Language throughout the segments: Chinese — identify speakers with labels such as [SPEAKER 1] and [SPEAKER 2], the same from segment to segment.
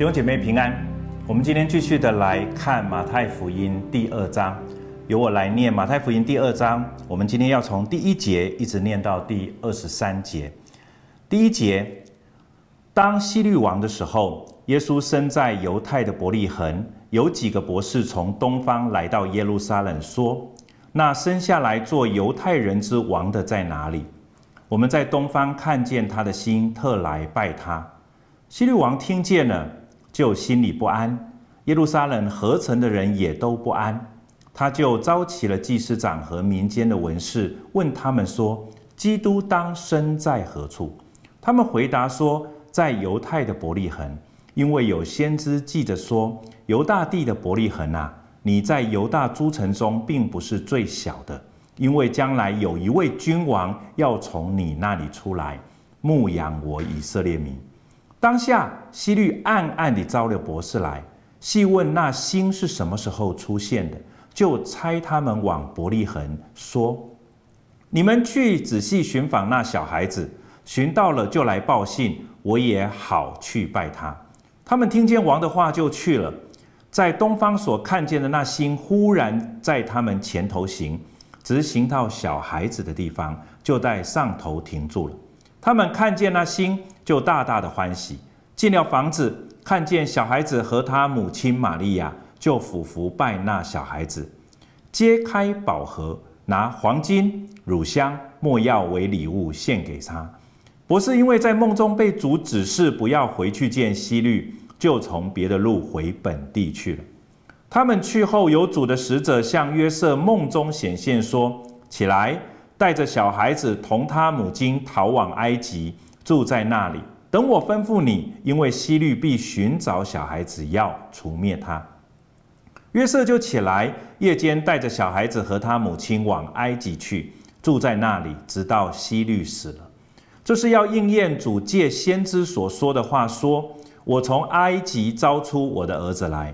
[SPEAKER 1] 弟兄姐妹平安，我们今天继续的来看马太福音第二章，由我来念马太福音第二章。我们今天要从第一节一直念到第二十三节。第一节，当希律王的时候，耶稣生在犹太的伯利恒，有几个博士从东方来到耶路撒冷，说：“那生下来做犹太人之王的在哪里？我们在东方看见他的星，特来拜他。”希律王听见了，就心里不安；耶路撒冷合城的人也都不安。他就召集了祭司长和民间的文士，问他们说：“基督当生在何处？”他们回答说：“在犹太的伯利恒，因为有先知记着说：‘犹大地的伯利恒啊，你在犹大诸城中并不是最小的，因为将来有一位君王要从你那里出来，牧养我以色列民。’”当下，希律暗暗地招了博士来，细问那星是什么时候出现的，就差他们往伯利恒说：“你们去仔细寻访那小孩子，寻到了就来报信，我也好去拜他。”他们听见王的话，就去了。在东方所看见的那星，忽然在他们前头行，直行到小孩子的地方，就在上头停住了。他们看见那星，就大大的欢喜。进了房子，看见小孩子和他母亲玛利亚，就俯伏拜那小孩子，揭开宝盒，拿黄金、乳香、没药为礼物献给他。博士因为在梦中被主指示不要回去见希律，就从别的路回本地去了。他们去后，有主的使者向约瑟梦中显现，说：“起来。”带着小孩子同他母亲逃往埃及，住在那里，等我吩咐你，因为希律必寻找小孩子，要除灭他。约瑟就起来，夜间带着小孩子和他母亲往埃及去，住在那里，直到希律死了。这是要应验主借先知所说的话，说：“我从埃及招出我的儿子来。”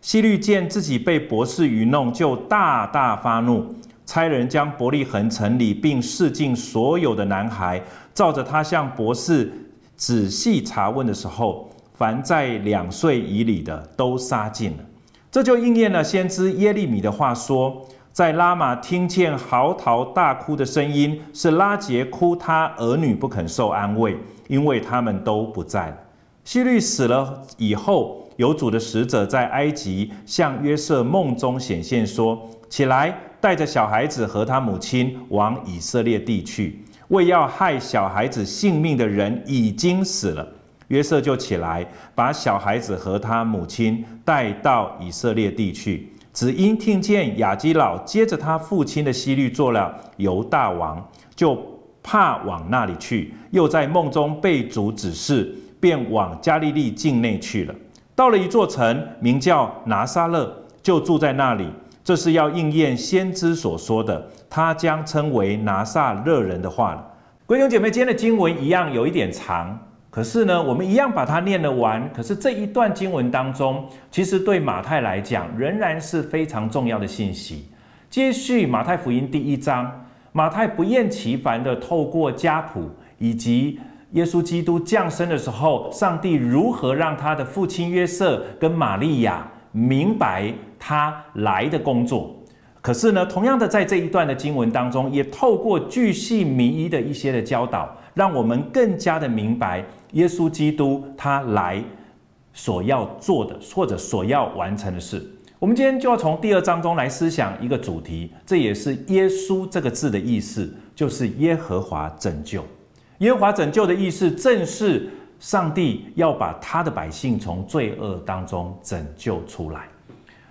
[SPEAKER 1] 希律见自己被博士愚弄，就大大发怒。差人将伯利恒城里并市境所有的男孩，照着他向博士仔细查问的时候，凡在两岁以里的都杀尽了。这就应验了先知耶利米的话说：在拉玛听见嚎啕大哭的声音，是拉杰哭他儿女不肯受安慰，因为他们都不在了。希律死了以后，有主的使者在埃及向约瑟梦中显现说：起来。带着小孩子和他母亲往以色列地去，为要害小孩子性命的人已经死了。约瑟就起来，把小孩子和他母亲带到以色列地去。只因听见亚基老接着他父亲的希律做了犹大王，就怕往那里去。又在梦中被主指示，便往加利利境内去了。到了一座城，名叫拿撒勒，就住在那里。这是要应验先知所说的，他将称为拿撒勒人的话了。弟兄姐妹，今天的经文一样有一点长，可是呢，我们一样把它念了完。可是这一段经文当中，其实对马太来讲仍然是非常重要的信息。接续马太福音第一章，马太不厌其烦地透过家谱以及耶稣基督降生的时候，上帝如何让他的父亲约瑟跟玛利亚明白。他来的工作，可是呢，同样的，在这一段的经文当中，也透过巨细靡遗的一些的教导，让我们更加的明白耶稣基督他来所要做的或者所要完成的事。我们今天就要从第二章中来思想一个主题，这也是耶稣这个字的意思，就是耶和华拯救。耶和华拯救的意思，正是上帝要把他的百姓从罪恶当中拯救出来。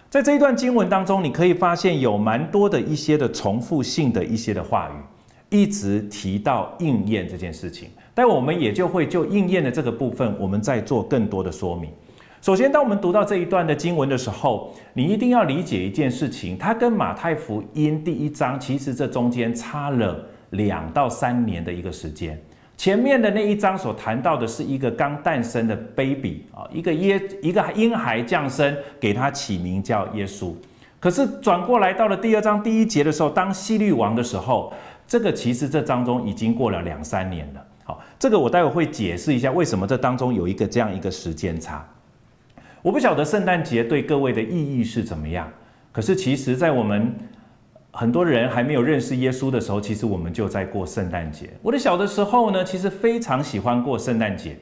[SPEAKER 1] 在这一段经文当中，你可以发现有蛮多的一些的重复性的一些的话语，一直提到应验这件事情。但我们也就会就应验的这个部分，我们再做更多的说明。首先，当我们读到这一段的经文的时候，你一定要理解一件事情，它跟马太福音第一章其实这中间差了两到三年的一个时间。前面的那一章所谈到的是一个刚诞生的 baby 啊，一个耶一个婴孩降生，给他起名叫耶稣。可是转过来到了第二章第一节的时候，当希律王的时候，这个其实这当中已经过了两三年了。好，这个我待会会解释一下为什么这当中有一个这样一个时间差。我不晓得圣诞节对各位的意义是怎么样，可是其实，在我们很多人还没有认识耶稣的时候，其实我们就在过圣诞节。我的小的时候呢，其实非常喜欢过圣诞节。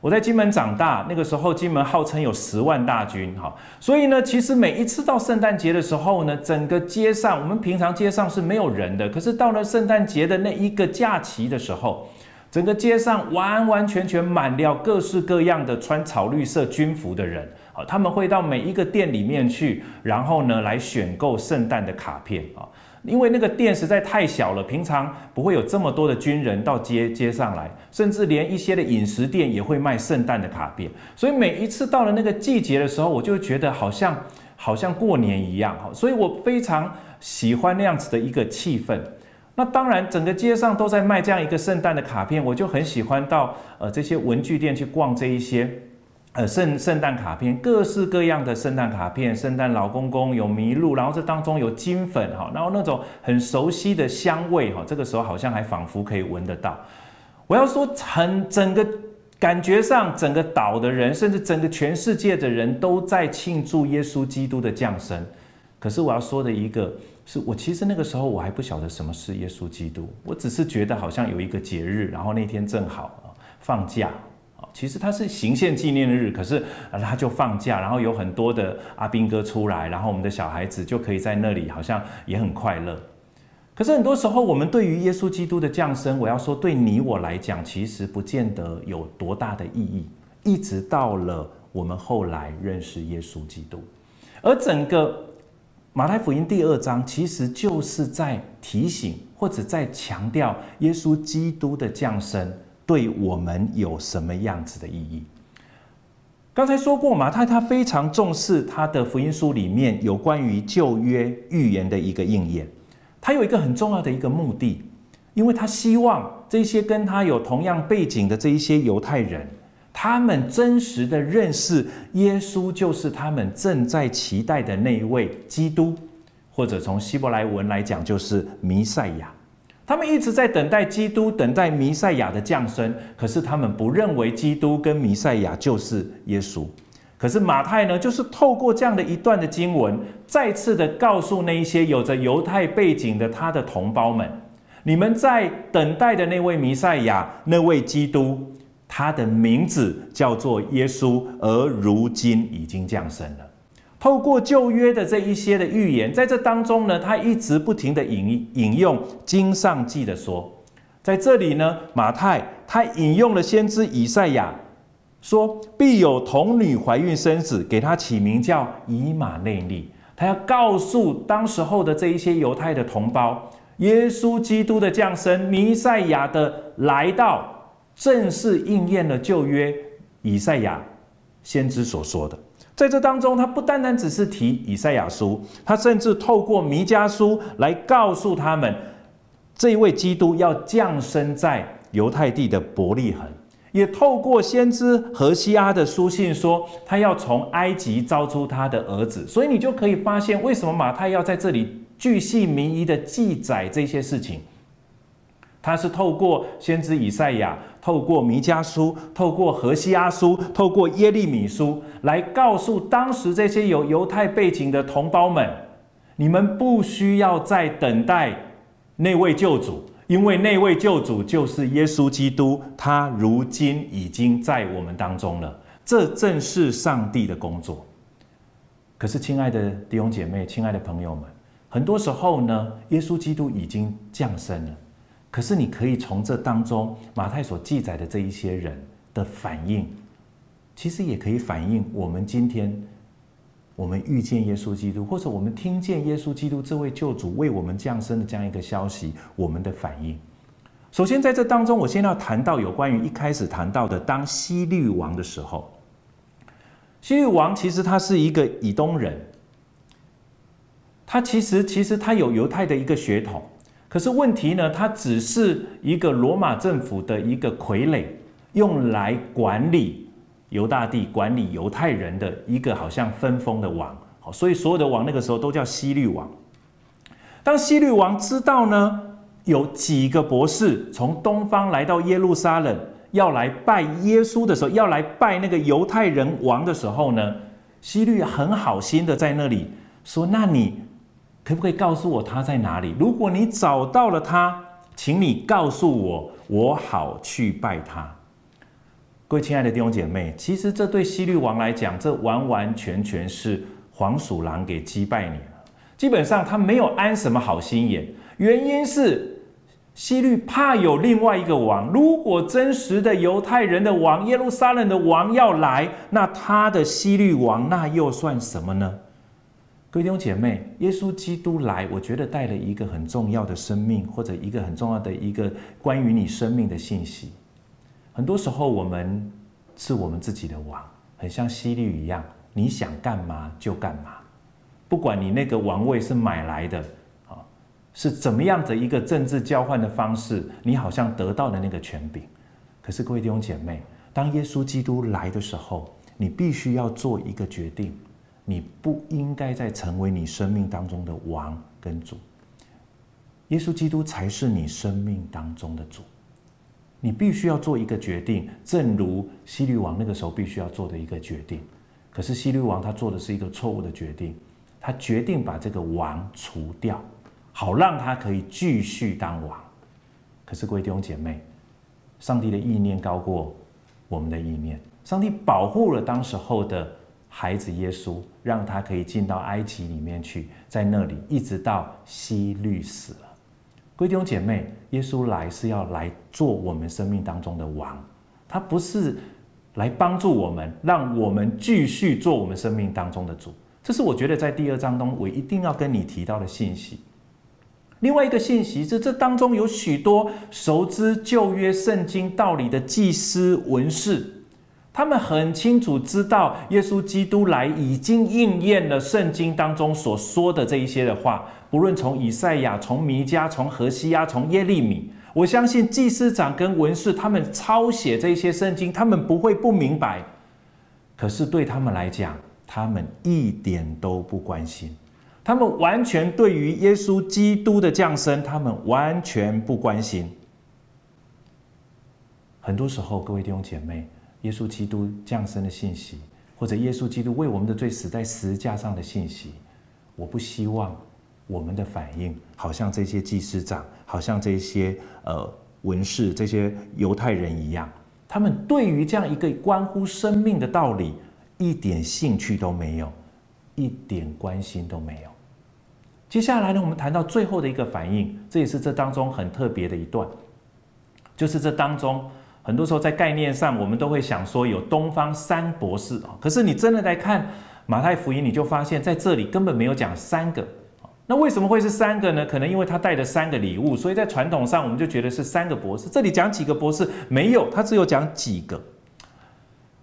[SPEAKER 1] 我在金门长大，那个时候金门号称有十万大军，哈，所以呢，其实每一次到圣诞节的时候呢，整个街上，我们平常街上是没有人的，可是到了圣诞节的那一个假期的时候，整个街上完完全全满了各式各样的穿草绿色军服的人，啊，他们会到每一个店里面去，然后呢，来选购圣诞的卡片，啊。因为那个店实在太小了，平常不会有这么多的军人到街街上来，甚至连一些的饮食店也会卖圣诞的卡片。所以每一次到了那个季节的时候，我就觉得好像好像过年一样哈，所以我非常喜欢那样子的一个气氛。那当然，整个街上都在卖这样一个圣诞的卡片，我就很喜欢到呃这些文具店去逛这一些。呃，圣圣诞卡片，各式各样的圣诞卡片，圣诞老公公有麋鹿，然后这当中有金粉哈，然后那种很熟悉的香味哈，这个时候好像还仿佛可以闻得到。我要说，很整个感觉上，整个岛的人，甚至整个全世界的人都在庆祝耶稣基督的降生。可是我要说的一个，是我其实那个时候我还不晓得什么是耶稣基督，我只是觉得好像有一个节日，然后那天正好放假。其实它是行宪纪念日，可是啊，他就放假，然后有很多的阿兵哥出来，然后我们的小孩子就可以在那里，好像也很快乐。可是很多时候，我们对于耶稣基督的降生，我要说对你我来讲，其实不见得有多大的意义。一直到了我们后来认识耶稣基督，而整个马太福音第二章，其实就是在提醒或者在强调耶稣基督的降生。对我们有什么样子的意义？刚才说过，马太他非常重视他的福音书里面有关于旧约预言的一个应验。他有一个很重要的一个目的，因为他希望这些跟他有同样背景的这一些犹太人，他们真实的认识耶稣就是他们正在期待的那一位基督，或者从希伯来文来讲就是弥赛亚。他们一直在等待基督，等待弥赛亚的降生。可是他们不认为基督跟弥赛亚就是耶稣。可是马太呢，就是透过这样的一段的经文，再次的告诉那一些有着犹太背景的他的同胞们：你们在等待的那位弥赛亚，那位基督，他的名字叫做耶稣，而如今已经降生了。透过旧约的这一些的预言，在这当中呢，他一直不停的引引用经上记的说，在这里呢，马太他引用了先知以赛亚说，必有童女怀孕生子，给他起名叫以马内利。他要告诉当时候的这一些犹太的同胞，耶稣基督的降生，弥赛亚的来到，正是应验了旧约以赛亚先知所说的。在这当中，他不单单只是提以赛亚书，他甚至透过弥迦书来告诉他们，这一位基督要降生在犹太地的伯利恒，也透过先知何西阿的书信说，他要从埃及招出他的儿子。所以你就可以发现，为什么马太要在这里巨细靡遗的记载这些事情。他是透过先知以赛亚，透过弥迦书，透过何西阿书，透过耶利米书，来告诉当时这些有犹太背景的同胞们：你们不需要再等待那位救主，因为那位救主就是耶稣基督，他如今已经在我们当中了。这正是上帝的工作。可是，亲爱的弟兄姐妹，亲爱的朋友们，很多时候呢，耶稣基督已经降生了。可是，你可以从这当中，马太所记载的这一些人的反应，其实也可以反映我们今天我们遇见耶稣基督，或者我们听见耶稣基督这位救主为我们降生的这样一个消息，我们的反应。首先，在这当中，我先要谈到有关于一开始谈到的，当西律王的时候，西律王其实他是一个以东人，他其实其实他有犹太的一个血统。可是问题呢，他只是一个罗马政府的一个傀儡，用来管理犹大地、管理犹太人的一个好像分封的王。好，所以所有的王那个时候都叫希律王。当希律王知道呢，有几个博士从东方来到耶路撒冷，要来拜耶稣的时候，要来拜那个犹太人王的时候呢，希律很好心的在那里说：“那你可不可以告诉我他在哪里？如果你找到了他，请你告诉我，我好去拜他。”各位亲爱的弟兄姐妹，其实这对希律王来讲，这完完全全是黄鼠狼给击败你了。基本上他没有安什么好心眼，原因是希律怕有另外一个王。如果真实的犹太人的王、耶路撒冷的王要来，那他的希律王那又算什么呢？各位弟兄姐妹，耶稣基督来，我觉得带了一个很重要的生命，或者一个很重要的一个关于你生命的信息。很多时候，我们是我们自己的王，很像希律一样，你想干嘛就干嘛，不管你那个王位是买来的，啊，是怎么样的一个政治交换的方式，你好像得到的那个权柄。可是各位弟兄姐妹，当耶稣基督来的时候，你必须要做一个决定，你不应该再成为你生命当中的王跟主，耶稣基督才是你生命当中的主。你必须要做一个决定，正如希律王那个时候必须要做的一个决定。可是希律王他做的是一个错误的决定，他决定把这个王除掉，好让他可以继续当王。可是各位弟兄姐妹，上帝的意念高过我们的意念。上帝保护了当时候的孩子耶稣，让他可以进到埃及里面去，在那里一直到希律死了。弟兄姐妹，耶稣来是要来做我们生命当中的王，他不是来帮助我们，让我们继续做我们生命当中的主。这是我觉得在第二章中我一定要跟你提到的信息。另外一个信息是，这当中有许多熟知旧约圣经道理的祭司文士。他们很清楚知道，耶稣基督来已经应验了圣经当中所说的这一些的话。不论从以赛亚、从弥迦、从何西阿、从耶利米，我相信祭司长跟文士他们抄写这些圣经，他们不会不明白。可是对他们来讲，他们一点都不关心。他们完全对于耶稣基督的降生，他们完全不关心。很多时候，各位弟兄姐妹。耶稣基督降生的信息，或者耶稣基督为我们的罪死在十字架上的信息，我不希望我们的反应好像这些祭司长，好像这些呃文士、这些犹太人一样，他们对于这样一个关乎生命的道理一点兴趣都没有，一点关心都没有。接下来呢，我们谈到最后的一个反应，这也是这当中很特别的一段，就是这当中。很多时候在概念上，我们都会想说有东方三博士啊，可是你真的来看马太福音，你就发现在这里根本没有讲三个。那为什么会是三个呢？可能因为他带着三个礼物，所以在传统上我们就觉得是三个博士。这里讲几个博士没有，他只有讲几个。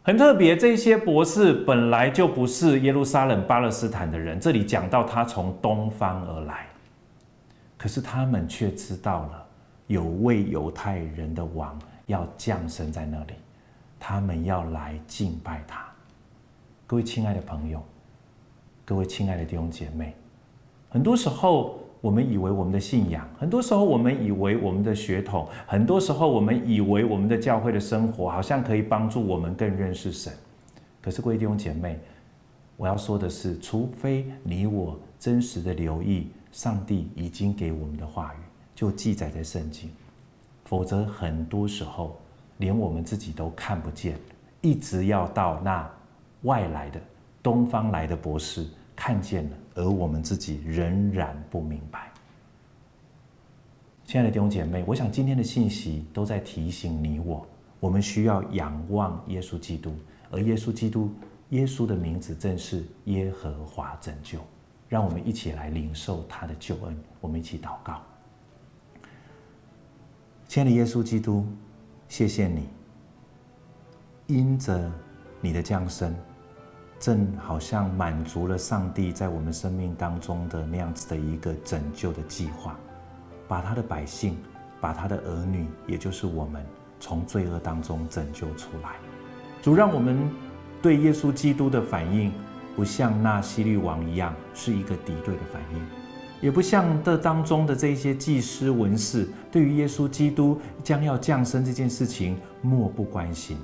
[SPEAKER 1] 很特别，这些博士本来就不是耶路撒冷巴勒斯坦的人，这里讲到他从东方而来，可是他们却知道了有位犹太人的王。要降生在那里，他们要来敬拜他。各位亲爱的朋友，各位亲爱的弟兄姐妹，很多时候我们以为我们的信仰，很多时候我们以为我们的血统，很多时候我们以为我们的教会的生活，好像可以帮助我们更认识神。可是各位弟兄姐妹，我要说的是，除非你我真实的留意上帝已经给我们的话语，就记载在圣经。否则，很多时候连我们自己都看不见，一直要到那外来的东方来的博士看见了，而我们自己仍然不明白。亲爱的弟兄姐妹，我想今天的信息都在提醒你我，我们需要仰望耶稣基督，而耶稣基督，耶稣的名字正是耶和华拯救。让我们一起来领受他的救恩，我们一起祷告。亲爱的耶稣基督，谢谢你，因着你的降生，正好像满足了上帝在我们生命当中的那样子的一个拯救的计划，把他的百姓，把他的儿女，也就是我们，从罪恶当中拯救出来。主让我们对耶稣基督的反应，不像那希律王一样，是一个敌对的反应。也不像这当中的这些祭司文士，对于耶稣基督将要降生这件事情漠不关心。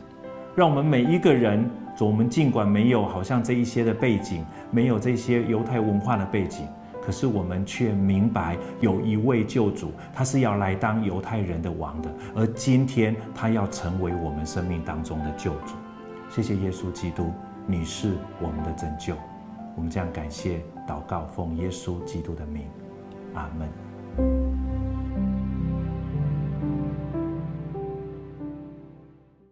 [SPEAKER 1] 让我们每一个人，我们尽管没有好像这一些的背景，没有这些犹太文化的背景，可是我们却明白有一位救主，他是要来当犹太人的王的，而今天他要成为我们生命当中的救主。谢谢耶稣基督，你是我们的拯救。我们将感谢祷告，奉耶稣基督的名，阿门。